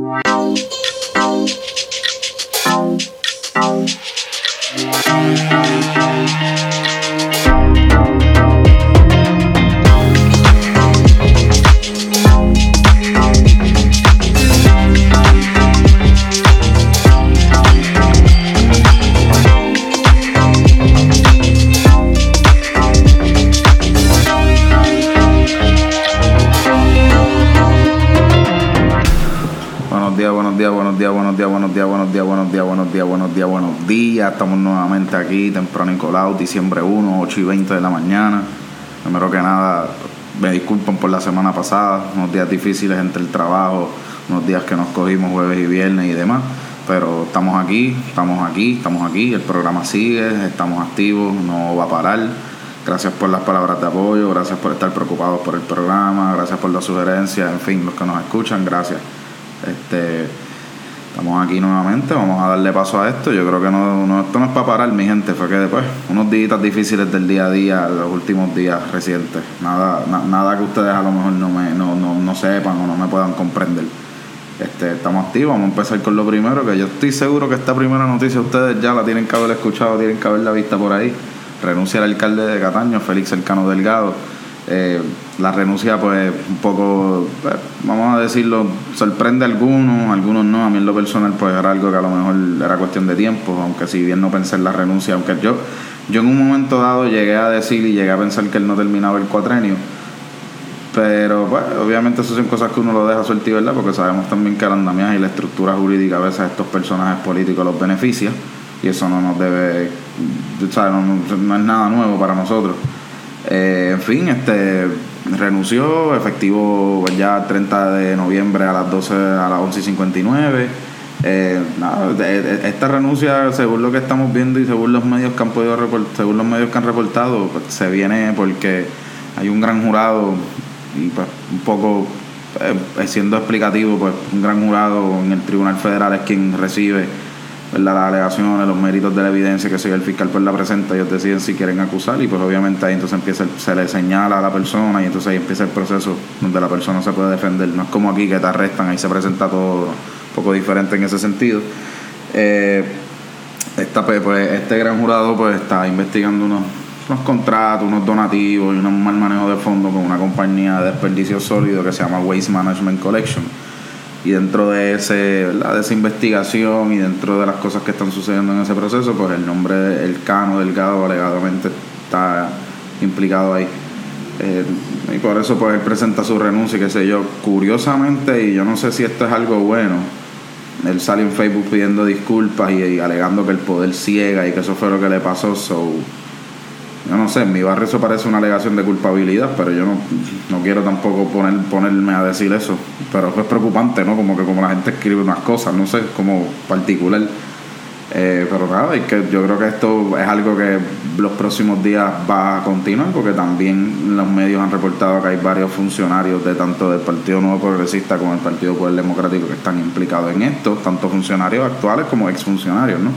Wow. Estamos nuevamente aquí, temprano Nicolau, diciembre 1, 8 y 20 de la mañana. Primero que nada, me disculpan por la semana pasada, unos días difíciles entre el trabajo, unos días que nos cogimos jueves y viernes y demás. Pero estamos aquí, estamos aquí, estamos aquí, el programa sigue, estamos activos, no va a parar. Gracias por las palabras de apoyo, gracias por estar preocupados por el programa, gracias por las sugerencias, en fin, los que nos escuchan, gracias. Este, Estamos aquí nuevamente, vamos a darle paso a esto. Yo creo que no, esto no es para parar, mi gente. Fue que después, unos días difíciles del día a día, los últimos días recientes. Nada, nada que ustedes a lo mejor no, me, no, no, sepan o no me puedan comprender. Este, estamos activos, vamos a empezar con lo primero, que yo estoy seguro que esta primera noticia ustedes ya la tienen que haber escuchado, tienen que haberla vista por ahí. Renuncia el alcalde de Cataño, Félix Elcano Delgado eh, la renuncia, pues, un poco, eh, vamos a decirlo, sorprende a algunos, algunos no. A mí en lo personal, pues, era algo que a lo mejor era cuestión de tiempo, aunque si bien no pensé en la renuncia, aunque yo, yo en un momento dado llegué a decir y llegué a pensar que él no terminaba el cuatrenio. Pero, pues, obviamente, eso son cosas que uno lo deja suelto, ¿verdad? Porque sabemos también que el andamiaje y la estructura jurídica a veces a estos personajes políticos los beneficia. Y eso no nos debe, ¿sabes? no es nada nuevo para nosotros. Eh, en fin, este renunció, efectivo ya 30 de noviembre a las 12, a las 11 y 59. Eh, esta renuncia, según lo que estamos viendo y según los medios que han podido según los medios que han reportado, pues, se viene porque hay un gran jurado y pues un poco eh, siendo explicativo, pues un gran jurado en el Tribunal Federal es quien recibe las alegaciones, los méritos de la evidencia que soy el fiscal pues la presenta, ellos deciden si quieren acusar y pues obviamente ahí entonces empieza se le señala a la persona y entonces ahí empieza el proceso donde la persona se puede defender. No es como aquí que te arrestan, ahí se presenta todo un poco diferente en ese sentido. Eh, esta, pues, pues, este gran jurado pues está investigando unos, unos contratos, unos donativos y un mal manejo de fondos con una compañía de desperdicio sólido que se llama Waste Management Collection y dentro de ese de esa investigación y dentro de las cosas que están sucediendo en ese proceso pues el nombre el Cano Delgado alegadamente está implicado ahí. Eh, y por eso pues él presenta su renuncia y qué sé yo. Curiosamente y yo no sé si esto es algo bueno él sale en Facebook pidiendo disculpas y, alegando que el poder ciega y que eso fue lo que le pasó so yo no sé, en mi barrio eso parece una alegación de culpabilidad, pero yo no, no quiero tampoco poner, ponerme a decir eso. Pero es preocupante, ¿no? Como que como la gente escribe unas cosas, no sé, como particular. Eh, pero nada, y que yo creo que esto es algo que los próximos días va a continuar, porque también los medios han reportado que hay varios funcionarios de tanto del Partido Nuevo Progresista como del Partido Poder Democrático que están implicados en esto, tanto funcionarios actuales como exfuncionarios, ¿no?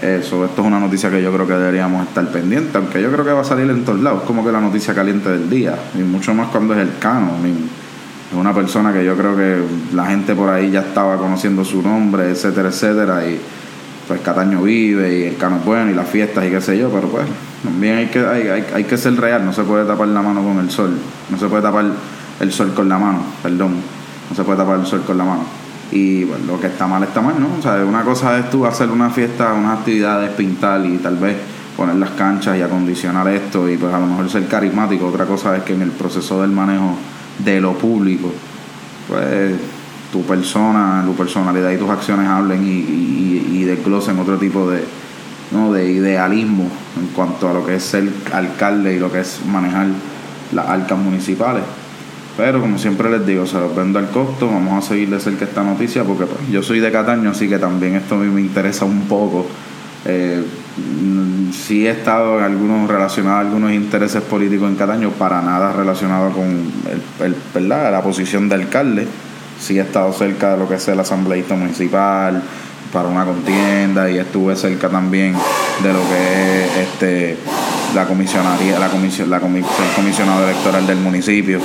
Eso, esto es una noticia que yo creo que deberíamos estar pendientes, aunque yo creo que va a salir en todos lados, como que la noticia caliente del día, y mucho más cuando es el Cano. Es una persona que yo creo que la gente por ahí ya estaba conociendo su nombre, etcétera, etcétera, y pues Cataño vive y el Cano es bueno y las fiestas y qué sé yo, pero pues también hay que, hay, hay, hay que ser real, no se puede tapar la mano con el sol, no se puede tapar el sol con la mano, perdón, no se puede tapar el sol con la mano. Y bueno, lo que está mal está mal, ¿no? O sea, una cosa es tú hacer una fiesta, unas actividades, pintar y tal vez poner las canchas y acondicionar esto y pues a lo mejor ser carismático. Otra cosa es que en el proceso del manejo de lo público, pues tu persona, tu personalidad y tus acciones hablen y, y, y desglosen otro tipo de, ¿no? de idealismo en cuanto a lo que es ser alcalde y lo que es manejar las arcas municipales. Pero como siempre les digo, se los vendo al costo. Vamos a seguir de cerca esta noticia porque pues, yo soy de Cataño, así que también esto a mí me interesa un poco. Eh, sí he estado en algunos relacionados a algunos intereses políticos en Cataño, para nada relacionado con el, ¿verdad? la posición de alcalde. Sí he estado cerca de lo que es el asambleísta municipal, para una contienda, y estuve cerca también de lo que es este la comisionaría, la comisión, la el comisionado electoral del municipio.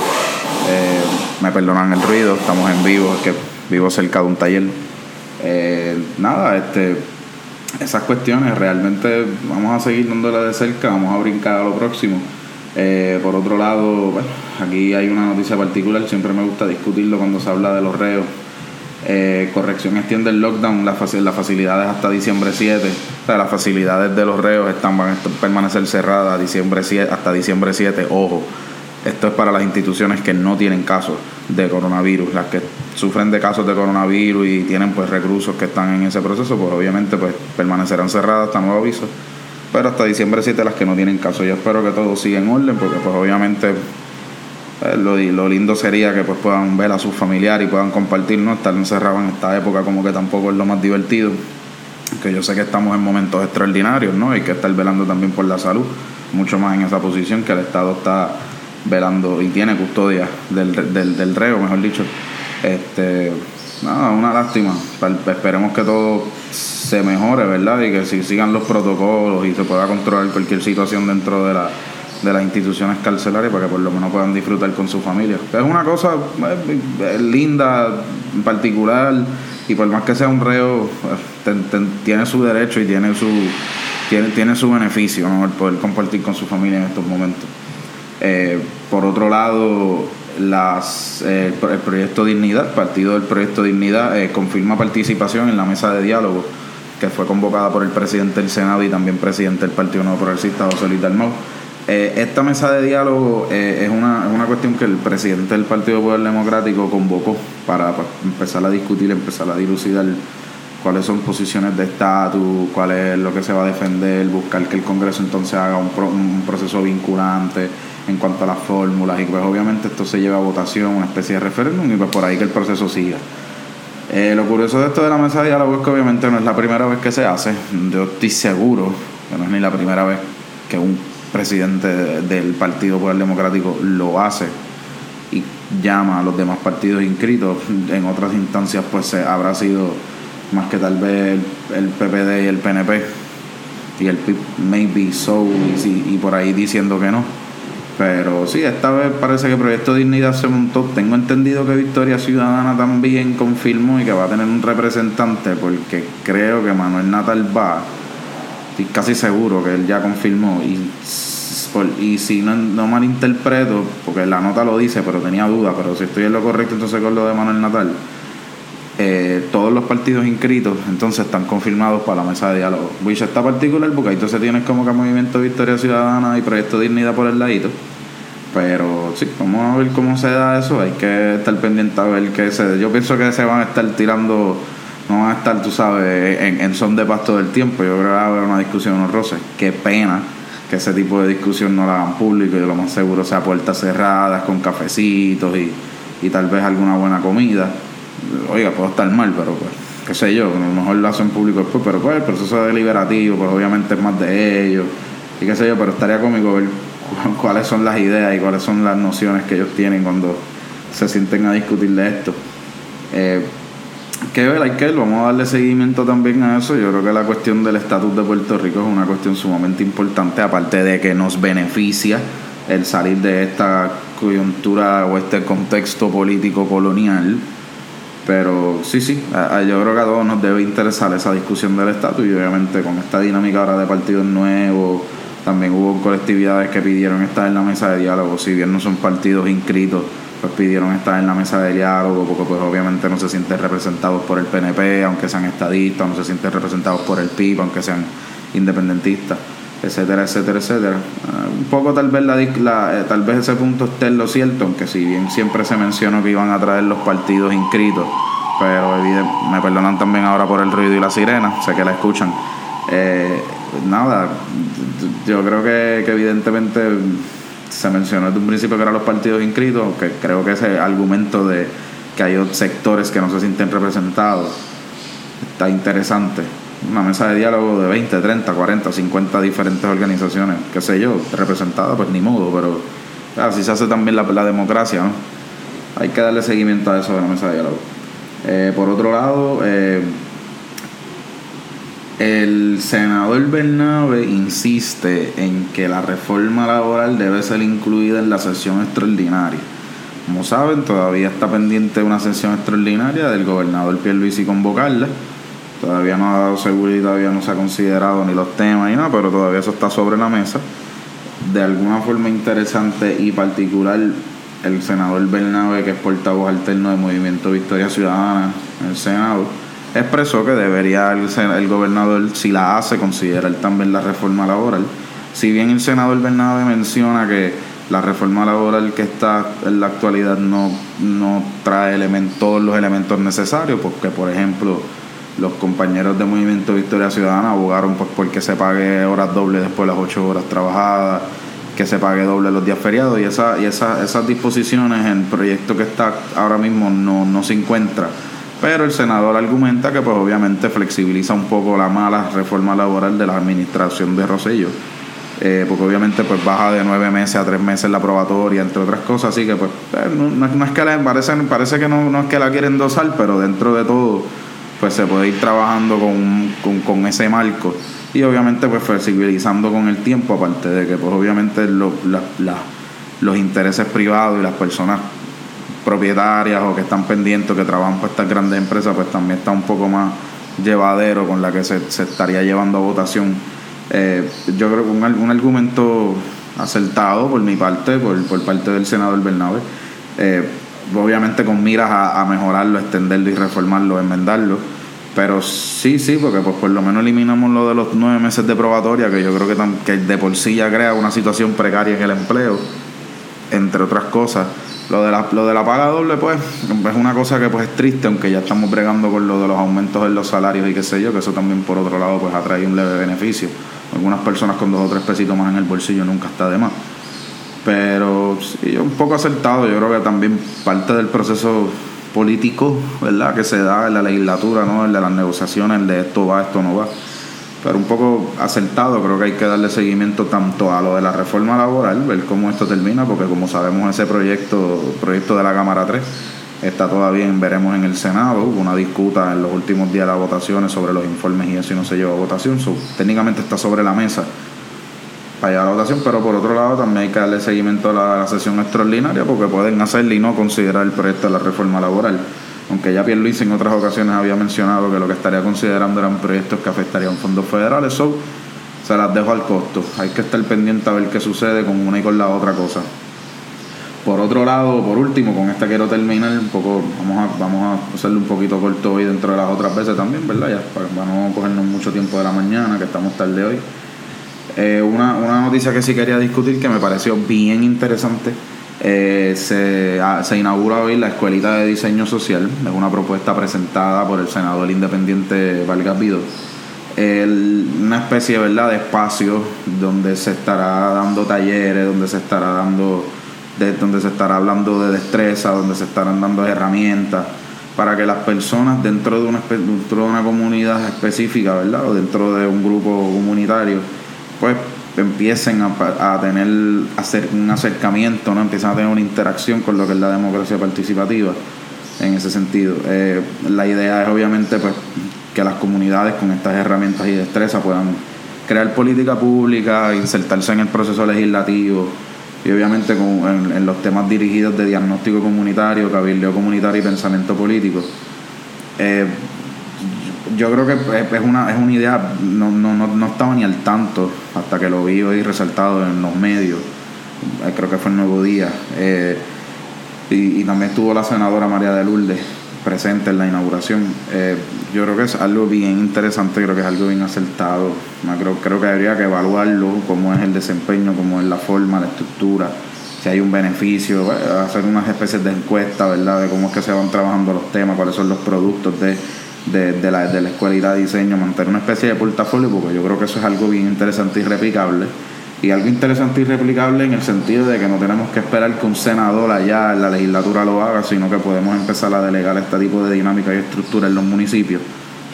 Eh, me perdonan el ruido, estamos en vivo, es que vivo cerca de un taller. Eh, nada, este, esas cuestiones realmente vamos a seguir dándole de cerca, vamos a brincar a lo próximo. Eh, por otro lado, bueno, aquí hay una noticia particular, siempre me gusta discutirlo cuando se habla de los reos. Eh, corrección extiende el lockdown, las, facilidades hasta diciembre 7. O sea, las facilidades de los reos están, van a permanecer cerradas diciembre 7, hasta diciembre 7. Ojo, esto es para las instituciones que no tienen casos de coronavirus. Las que sufren de casos de coronavirus y tienen pues reclusos que están en ese proceso, pues obviamente pues permanecerán cerradas hasta nuevo aviso pero hasta diciembre 7 las que no tienen caso. Yo espero que todo siga en orden porque pues obviamente eh, lo, lo, lindo sería que pues puedan ver a sus familiares y puedan compartir, no estar encerrados en esta época como que tampoco es lo más divertido. Que yo sé que estamos en momentos extraordinarios, ¿no? Hay que estar velando también por la salud, mucho más en esa posición que el Estado está velando y tiene custodia del, del, del reo, mejor dicho. Este, nada, una lástima. Esperemos que todo se mejore, ¿verdad? Y que si sigan los protocolos y se pueda controlar cualquier situación dentro de, la, de las instituciones carcelarias para que por lo menos puedan disfrutar con su familia. Es una cosa eh, linda, en particular, y por más que sea un reo, eh, tiene su derecho y tiene su, tiene, tiene su beneficio, ¿no? El poder compartir con su familia en estos momentos. Eh, por otro lado, las, el proyecto Dignidad, partido del proyecto Dignidad, confirma participación en la mesa de diálogo que fue convocada por el presidente del Senado y también presidente del Partido Nuevo Progresista, José Luis Dalmau. Eh, esta mesa de diálogo eh, es, una, una, cuestión que el presidente del Partido Poder Democrático convocó para, empezar a discutir, empezar a dilucidar cuáles son posiciones de estatus, cuál es lo que se va a defender, buscar que el Congreso entonces haga un, un proceso vinculante en cuanto a las fórmulas y pues obviamente esto se lleva a votación, una especie de referéndum y pues por ahí que el proceso siga. Eh, lo curioso de esto de la mesa de diálogo es que obviamente no es la primera vez que se hace. Yo estoy seguro que no es ni la primera vez que un presidente del Partido Popular Democrático lo hace y llama a los demás partidos inscritos. En otras instancias pues habrá sido más que tal vez el, PPD y el PNP y el PIP maybe so y por ahí diciendo que no pero sí, esta vez parece que Proyecto Dignidad se montó. Tengo entendido que Victoria Ciudadana también confirmó y que va a tener un representante, porque creo que Manuel Natal va. Estoy casi seguro que él ya confirmó. Y, y si no, no malinterpreto, porque la nota lo dice, pero tenía duda, pero si estoy en lo correcto entonces con lo de Manuel Natal. Los partidos inscritos entonces están confirmados para la mesa de diálogo. Which está particular porque ahí entonces tienes como que Movimiento Victoria Ciudadana y Proyecto Dignidad por el ladito. Pero sí, vamos a ver cómo se da eso. Hay que estar pendiente a ver qué se. Yo pienso que se van a estar tirando, no van a estar, tú sabes, en, son de pasto del tiempo. Yo creo que va a haber una discusión unos roces. Qué pena que ese tipo de discusión no la hagan público y lo más seguro sea puertas cerradas, con cafecitos y, y tal vez alguna buena comida oiga, puedo estar mal, pero pues, qué sé yo, a lo mejor lo hacen público después, pero pues el proceso deliberativo, pues obviamente es más de ellos, y qué sé yo, pero estaría cómico ver cuáles son las ideas y cuáles son las nociones que ellos tienen cuando se sienten a discutir de esto. Eh, que ver, hay vamos a darle seguimiento también a eso. Yo creo que la cuestión del estatus de Puerto Rico es una cuestión sumamente importante, aparte de que nos beneficia el salir de esta coyuntura o este contexto político colonial pero sí, sí, yo creo que a todos nos debe interesar esa discusión del estatus y obviamente con esta dinámica ahora de partidos nuevos, también hubo colectividades que pidieron estar en la mesa de diálogo, si bien no son partidos inscritos, pues pidieron estar en la mesa de diálogo porque pues obviamente no se sienten representados por el PNP, aunque sean estadistas, no se sienten representados por el PIB, aunque sean independentistas etcétera, etcétera, etcétera. Ah, un poco tal vez la, eh, tal vez ese punto esté en lo cierto, aunque si bien siempre se mencionó que iban a traer los partidos inscritos, pero me perdonan también ahora por el ruido y la sirena, sé que la escuchan. Eh, nada, yo creo que, evidentemente se mencionó desde un principio que eran los partidos inscritos, que creo que ese argumento de que hay sectores que no se sienten representados está interesante una mesa de diálogo de 20, 30, 40, 50 diferentes organizaciones, qué sé yo, representadas, pues ni modo, pero así se hace también la, la democracia, ¿no? Hay que darle seguimiento a eso de la mesa de diálogo. Eh, por otro lado, eh, el senador Bernabe insiste en que la reforma laboral debe ser incluida en la sesión extraordinaria. Como saben, todavía está pendiente una sesión extraordinaria del gobernador Pierluisi convocarla. Todavía no ha dado seguridad, todavía no se ha considerado ni los temas ni nada, pero todavía eso está sobre la mesa. De alguna forma interesante y particular, el senador Bernabe, que es portavoz alterno del Movimiento Victoria Ciudadana en el Senado, expresó que debería el, el gobernador, si la hace, considerar también la reforma laboral. Si bien el senador Bernabe menciona que la reforma laboral que está en la actualidad no, no trae elementos, todos los elementos necesarios, porque por ejemplo los compañeros de Movimiento Victoria Ciudadana abogaron pues porque se pague horas dobles después de las ocho horas trabajadas, que se pague doble los días feriados y, esa, y esa, esas disposiciones en el proyecto que está ahora mismo no, no se encuentra. Pero el senador argumenta que pues obviamente flexibiliza un poco la mala reforma laboral de la administración de Rosello eh, porque obviamente pues baja de nueve meses a tres meses la probatoria, entre otras cosas, así que pues eh, no, es que la, parece, parece que no, no es que la quieren dosar, pero dentro de todo pues se puede ir trabajando con, con, ese marco y obviamente pues flexibilizando con el tiempo, aparte de que pues obviamente los intereses privados y las personas propietarias o que están pendientes, que trabajan para estas grandes empresas, pues también está un poco más llevadero con la que se, se estaría llevando a votación eh, yo creo que un, un, argumento acertado por mi parte, por, por parte del senador Bernabe, eh, obviamente con miras a, mejorarlo, extenderlo y reformarlo, enmendarlo. Pero sí, sí, porque pues por lo menos eliminamos lo de los nueve meses de probatoria, que yo creo que, que de por sí ya crea una situación precaria en el empleo, entre otras cosas. Lo de la, lo de la paga doble, pues, es una cosa que pues es triste, aunque ya estamos bregando con lo de los aumentos en los salarios y qué sé yo, que eso también por otro lado pues ha traído un leve beneficio. Algunas personas con dos o tres pesitos más en el bolsillo nunca está de más. Pero sí, un poco acertado, yo creo que también parte del proceso político, ¿verdad?, que se da en la legislatura, ¿no?, el de las negociaciones, el de esto va, esto no va pero un poco acertado. Creo que hay que darle seguimiento tanto a lo de la reforma laboral, ver cómo esto termina, porque como sabemos ese proyecto, proyecto de la Cámara 3 está todavía en veremos en el Senado. Hubo una disputa en los últimos días de las votaciones sobre los informes y eso no se llevó a votación. técnicamente está sobre la mesa para llevar a votación, pero por otro lado también hay que darle seguimiento a la, a la sesión extraordinaria porque pueden hacerle y no considerar el proyecto de la reforma laboral aunque ya Pierluisi en otras ocasiones había mencionado que lo que estaría considerando eran proyectos que afectarían fondos federales, so, se las dejo al costo. Hay que estar pendiente a ver qué sucede con una y con la otra cosa. Por otro lado, por último, con esta quiero terminar un poco, vamos a, vamos a hacerle un poquito corto hoy dentro de las otras veces también, ¿verdad? Ya para, no cogernos mucho tiempo de la mañana, que estamos tarde hoy. Eh, una, una noticia que sí quería discutir que me pareció bien interesante eh, se, se, inaugura hoy la Escuelita de Diseño Social, es una propuesta presentada por el senador independiente Vargas Vido. una especie ¿verdad? de espacio donde se estará dando talleres, donde se estará dando de, donde se estará hablando de destreza, donde se estarán dando herramientas para que las personas dentro de una, dentro de una comunidad específica, ¿verdad? o dentro de un grupo comunitario, pues empiecen a, a tener hacer un acercamiento, ¿no? empiezan a tener una interacción con lo que es la democracia participativa en ese sentido. Eh, la idea es obviamente pues, que las comunidades con estas herramientas y destrezas puedan crear política pública, insertarse en el proceso legislativo y obviamente con, en, los temas dirigidos de diagnóstico comunitario, cabildeo comunitario y pensamiento político. Eh, yo creo que es una, es una idea, no, no, no, no estaba ni al tanto hasta que lo vi hoy resaltado en los medios, eh, creo que fue el Nuevo Día, eh, y, también estuvo la senadora María de Lourdes presente en la inauguración. Eh, yo creo que es algo bien interesante, creo que es algo bien acertado. Creo, creo que habría que evaluarlo, cómo es el desempeño, cómo es la forma, la estructura, si hay un beneficio, hacer unas especies de encuestas, ¿verdad? De cómo es que se van trabajando los temas, cuáles son los productos de de, de, la, de la escuelita de diseño, mantener una especie de portafolio, porque yo creo que eso es algo bien interesante y replicable. Y algo interesante y replicable en el sentido de que no tenemos que esperar que un senador allá en la legislatura lo haga, sino que podemos empezar a delegar este tipo de dinámica y estructura en los municipios,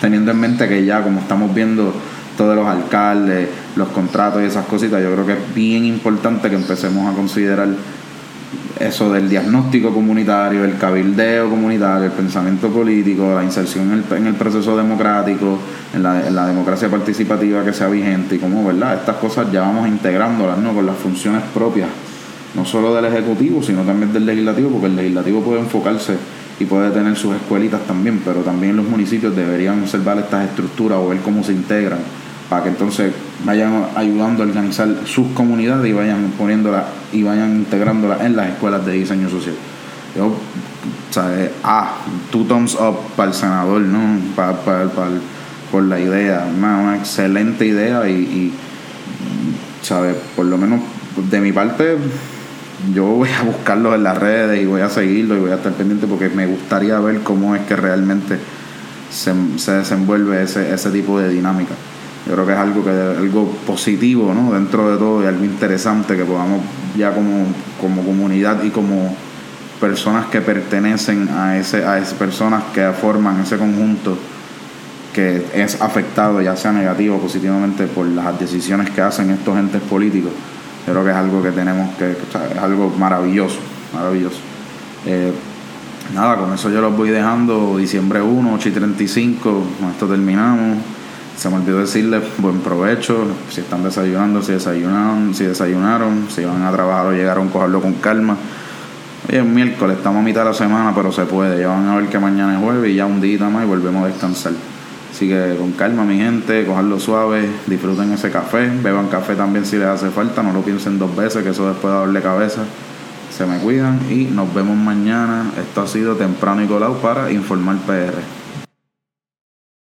teniendo en mente que ya, como estamos viendo, todos los alcaldes, los contratos y esas cositas, yo creo que es bien importante que empecemos a considerar eso del diagnóstico comunitario, el cabildeo comunitario, el pensamiento político, la inserción en el, en el proceso democrático, en la, en la, democracia participativa que sea vigente y cómo, ¿verdad? Estas cosas ya vamos integrándolas, ¿no? Con las funciones propias no solo del Ejecutivo, sino también del Legislativo, porque el Legislativo puede enfocarse y puede tener sus escuelitas también, pero también los municipios deberían observar estas estructuras o ver cómo se integran para que entonces vayan ayudando a organizar sus comunidades y vayan poniéndolas y vayan integrándolas en las escuelas de diseño social. Yo, sea, eh, ah, two thumbs up para el senador, ¿no? Para, por la idea, una, excelente idea y, y, ¿sabes? Por lo menos de mi parte, yo voy a buscarlo en las redes y voy a seguirlo y voy a estar pendiente porque me gustaría ver cómo es que realmente se, se desenvuelve ese, ese tipo de dinámica. Yo creo que es algo que algo positivo, ¿no? Dentro de todo y algo interesante que podamos ya como, como comunidad y como personas que pertenecen a ese a esas personas que forman ese conjunto que es afectado ya sea negativo o positivamente por las decisiones que hacen estos entes políticos yo creo que es algo que tenemos que es algo maravilloso maravilloso. Eh, nada con eso yo los voy dejando. Diciembre 1 8 y 35 con esto terminamos se me olvidó decirles buen provecho, si están desayunando, si desayunaron, si desayunaron, si van a trabajar o llegaron, cogerlo con calma. Hoy es miércoles, estamos a mitad de la semana, pero se puede. Ya van a ver que mañana es jueves y ya un día más y volvemos a descansar. Así que con calma, mi gente, cojanlo suave, disfruten ese café, beban café también si les hace falta, no lo piensen dos veces, que eso después de darle cabeza. Se me cuidan y nos vemos mañana. Esto ha sido temprano y colado para Informar PR.